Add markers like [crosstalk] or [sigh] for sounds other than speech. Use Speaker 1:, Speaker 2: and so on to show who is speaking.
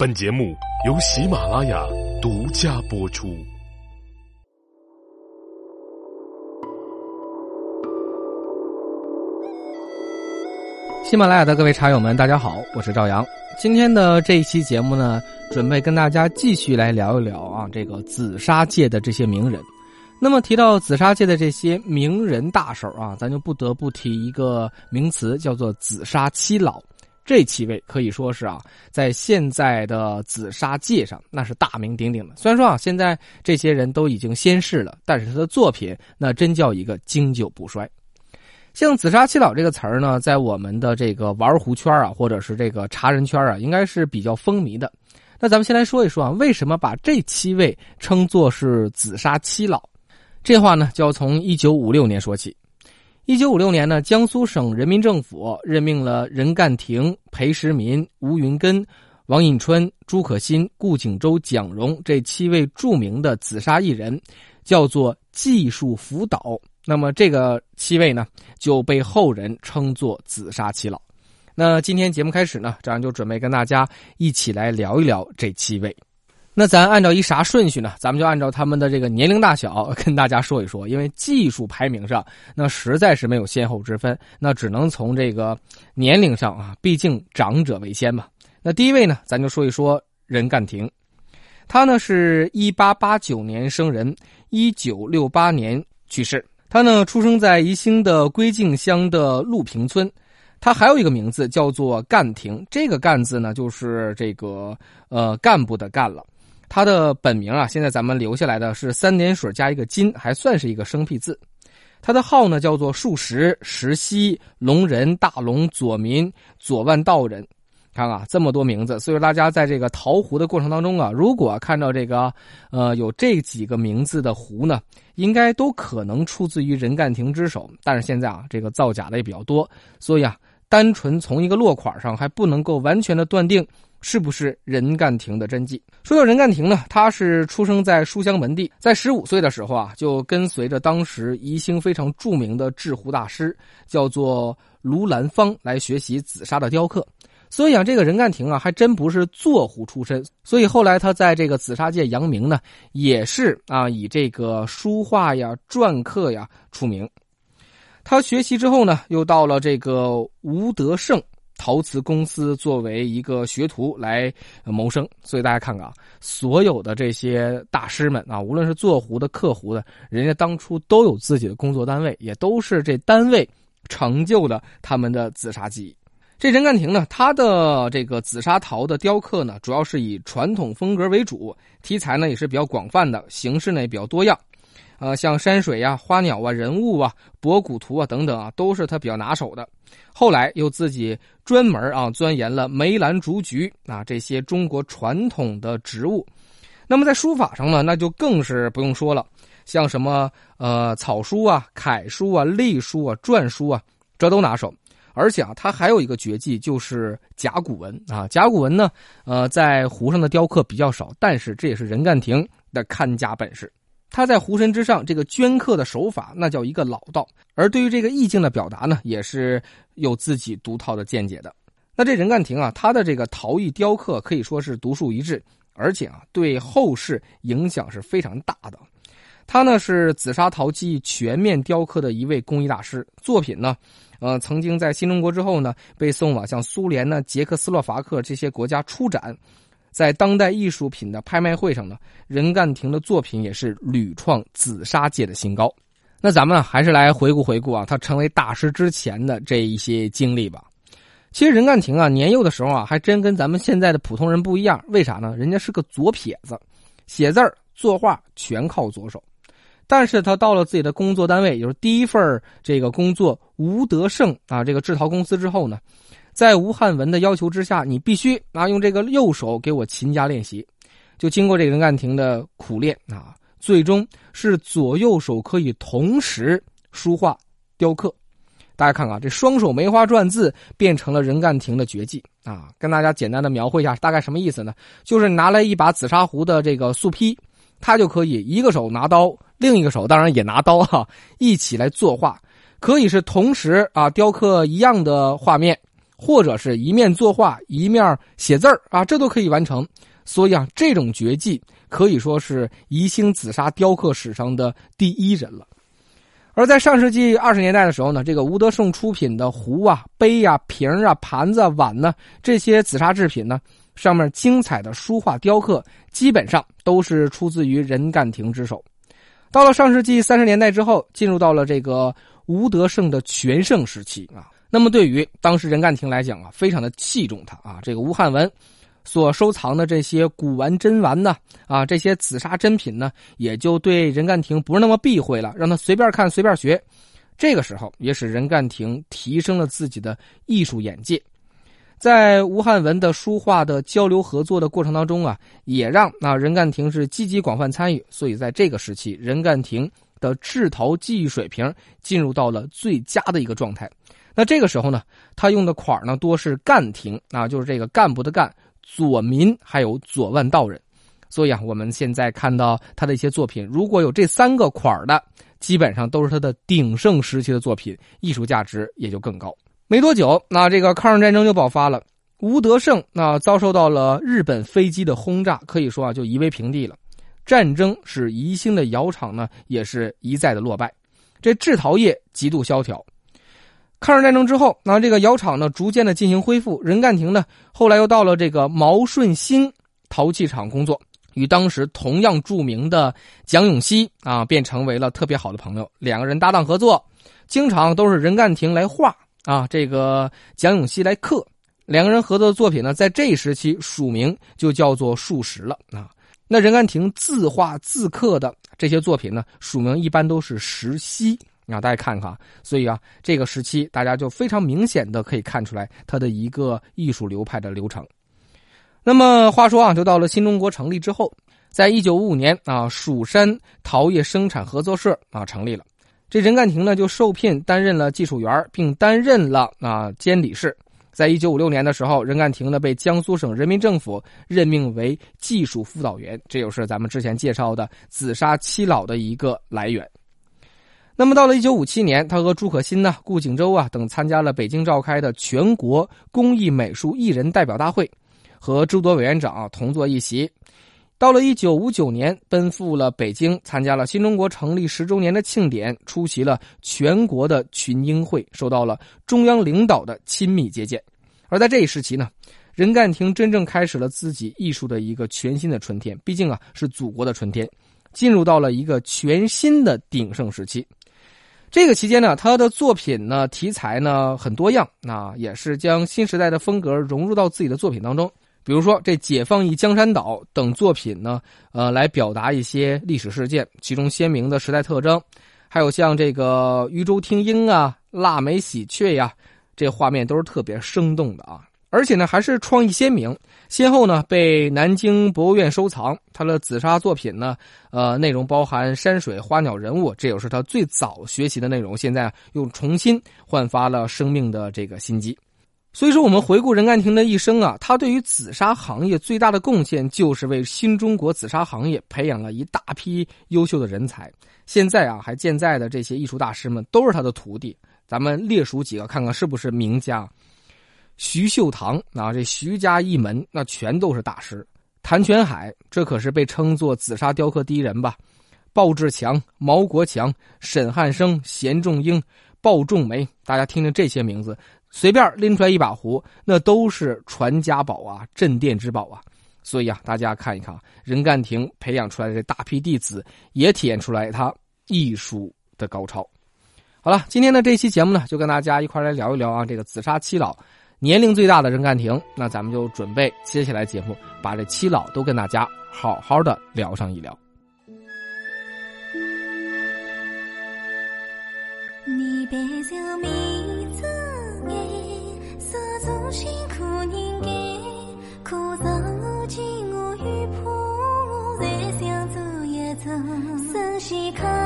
Speaker 1: 本节目由喜马拉雅独家播出。
Speaker 2: 喜马拉雅的各位茶友们，大家好，我是赵阳。今天的这一期节目呢，准备跟大家继续来聊一聊啊，这个紫砂界的这些名人。那么提到紫砂界的这些名人大手啊，咱就不得不提一个名词，叫做紫砂七老。这七位可以说是啊，在现在的紫砂界上那是大名鼎鼎的。虽然说啊，现在这些人都已经仙逝了，但是他的作品那真叫一个经久不衰。像“紫砂七老”这个词儿呢，在我们的这个玩壶圈啊，或者是这个茶人圈啊，应该是比较风靡的。那咱们先来说一说啊，为什么把这七位称作是“紫砂七老”？这话呢，就要从一九五六年说起。一九五六年呢，江苏省人民政府任命了任干庭、裴时民、吴云根、王引春、朱可心、顾景舟、蒋荣这七位著名的紫砂艺人，叫做技术辅导。那么这个七位呢，就被后人称作紫砂七老。那今天节目开始呢，这样就准备跟大家一起来聊一聊这七位。那咱按照一啥顺序呢？咱们就按照他们的这个年龄大小 [laughs] 跟大家说一说。因为技术排名上，那实在是没有先后之分，那只能从这个年龄上啊，毕竟长者为先嘛。那第一位呢，咱就说一说任干庭，他呢是一八八九年生人，一九六八年去世。他呢，出生在宜兴的归敬乡的陆平村，他还有一个名字叫做干亭，这个“干”字呢，就是这个呃干部的“干”了。他的本名啊，现在咱们留下来的是三点水加一个金，还算是一个生僻字。他的号呢叫做数石石溪龙人大龙左民左万道人。看啊，这么多名字，所以大家在这个淘壶的过程当中啊，如果看到这个，呃，有这几个名字的壶呢，应该都可能出自于任干庭之手。但是现在啊，这个造假的也比较多，所以啊，单纯从一个落款上还不能够完全的断定是不是任干庭的真迹。说到任干庭呢，他是出生在书香门第，在十五岁的时候啊，就跟随着当时宜兴非常著名的制壶大师，叫做卢兰芳来学习紫砂的雕刻。所以啊，这个任干庭啊，还真不是做壶出身。所以后来他在这个紫砂界扬名呢，也是啊，以这个书画呀、篆刻呀出名。他学习之后呢，又到了这个吴德胜陶瓷公司作为一个学徒来谋生。所以大家看看啊，所有的这些大师们啊，无论是做壶的、刻壶的，人家当初都有自己的工作单位，也都是这单位成就了他们的紫砂技艺。这任干庭呢，他的这个紫砂陶的雕刻呢，主要是以传统风格为主，题材呢也是比较广泛的，形式呢也比较多样，呃，像山水呀、花鸟啊、人物啊、博古图啊等等啊，都是他比较拿手的。后来又自己专门啊钻研了梅兰竹菊啊这些中国传统的植物。那么在书法上呢，那就更是不用说了，像什么呃草书啊、楷书啊、隶书啊、篆书啊，这都拿手。而且啊，他还有一个绝技，就是甲骨文啊。甲骨文呢，呃，在壶上的雕刻比较少，但是这也是任干庭的看家本事。他在壶身之上这个镌刻的手法，那叫一个老道。而对于这个意境的表达呢，也是有自己独套的见解的。那这任干庭啊，他的这个陶艺雕刻可以说是独树一帜，而且啊，对后世影响是非常大的。他呢是紫砂陶器全面雕刻的一位工艺大师，作品呢。呃，曾经在新中国之后呢，被送往像苏联呢、捷克斯洛伐克这些国家出展，在当代艺术品的拍卖会上呢，任干庭的作品也是屡创紫砂界的新高。那咱们还是来回顾回顾啊，他成为大师之前的这一些经历吧。其实任干庭啊，年幼的时候啊，还真跟咱们现在的普通人不一样。为啥呢？人家是个左撇子，写字儿、作画全靠左手。但是他到了自己的工作单位，也就是第一份这个工作吴德胜啊，这个制陶公司之后呢，在吴汉文的要求之下，你必须啊用这个右手给我勤加练习。就经过这个任干庭的苦练啊，最终是左右手可以同时书画雕刻。大家看看这双手梅花篆字变成了任干庭的绝技啊！跟大家简单的描绘一下，大概什么意思呢？就是拿来一把紫砂壶的这个素坯，他就可以一个手拿刀。另一个手当然也拿刀哈，一起来作画，可以是同时啊雕刻一样的画面，或者是一面作画一面写字儿啊，这都可以完成。所以啊，这种绝技可以说是宜兴紫砂雕刻史上的第一人了。而在上世纪二十年代的时候呢，这个吴德胜出品的壶啊、杯啊、瓶啊、盘子、碗呢，这些紫砂制品呢，上面精彩的书画雕刻，基本上都是出自于任干庭之手。到了上世纪三十年代之后，进入到了这个吴德胜的全盛时期啊。那么对于当时任干庭来讲啊，非常的器重他啊，这个吴汉文。所收藏的这些古玩珍玩呢，啊，这些紫砂珍品呢，也就对任干庭不是那么避讳了，让他随便看随便学。这个时候也使任干庭提升了自己的艺术眼界，在吴汉文的书画的交流合作的过程当中啊，也让啊任干庭是积极广泛参与。所以在这个时期，任干庭的制陶技艺水平进入到了最佳的一个状态。那这个时候呢，他用的款呢多是干亭啊，就是这个干部的干。左民还有左万道人，所以啊，我们现在看到他的一些作品，如果有这三个款的，基本上都是他的鼎盛时期的作品，艺术价值也就更高。没多久，那这个抗日战争就爆发了，吴德胜那遭受到了日本飞机的轰炸，可以说啊，就夷为平地了。战争使宜兴的窑厂呢，也是一再的落败，这制陶业极度萧条。抗日战争之后，那这个窑厂呢，逐渐的进行恢复。任干庭呢，后来又到了这个毛顺新陶器厂工作，与当时同样著名的蒋永熙啊，便成为了特别好的朋友。两个人搭档合作，经常都是任干庭来画啊，这个蒋永熙来刻。两个人合作的作品呢，在这一时期署名就叫做数十了啊。那任干庭自画自刻的这些作品呢，署名一般都是石溪。让大家看看，所以啊，这个时期大家就非常明显的可以看出来它的一个艺术流派的流程。那么话说啊，就到了新中国成立之后，在一九五五年啊，蜀山陶业生产合作社啊成立了，这任干庭呢就受聘担任了技术员，并担任了啊监理事。在一九五六年的时候，任干庭呢被江苏省人民政府任命为技术辅导员，这就是咱们之前介绍的紫砂七老的一个来源。那么到了一九五七年，他和朱可心呢、顾景舟啊等参加了北京召开的全国工艺美术艺人代表大会，和诸多委员长同坐一席。到了一九五九年，奔赴了北京，参加了新中国成立十周年的庆典，出席了全国的群英会，受到了中央领导的亲密接见。而在这一时期呢，任干庭真正开始了自己艺术的一个全新的春天。毕竟啊，是祖国的春天，进入到了一个全新的鼎盛时期。这个期间呢，他的作品呢题材呢很多样，那也是将新时代的风格融入到自己的作品当中。比如说这《解放一江山岛》等作品呢，呃，来表达一些历史事件，其中鲜明的时代特征，还有像这个渔舟听鹰啊、腊梅喜鹊呀，这画面都是特别生动的啊。而且呢，还是创意鲜明，先后呢被南京博物院收藏。他的紫砂作品呢，呃，内容包含山水、花鸟、人物，这也是他最早学习的内容。现在又重新焕发了生命的这个心机。所以说，我们回顾任干庭的一生啊，他对于紫砂行业最大的贡献，就是为新中国紫砂行业培养了一大批优秀的人才。现在啊，还健在的这些艺术大师们都是他的徒弟。咱们列数几个，看看是不是名家。徐秀堂啊，这徐家一门那全都是大师。谭全海，这可是被称作紫砂雕刻第一人吧？鲍志强、毛国强、沈汉生、贤仲英、鲍仲梅，大家听听这些名字，随便拎出来一把壶，那都是传家宝啊，镇店之宝啊。所以啊，大家看一看，任干庭培养出来的这大批弟子，也体现出来他艺术的高超。好了，今天的这期节目呢，就跟大家一块来聊一聊啊，这个紫砂七老。年龄最大的任干庭，那咱们就准备接下来节目把这七老都跟大家好好的聊上一聊。你别
Speaker 3: 就迷子眼，色中辛苦人，苦涩我，想一，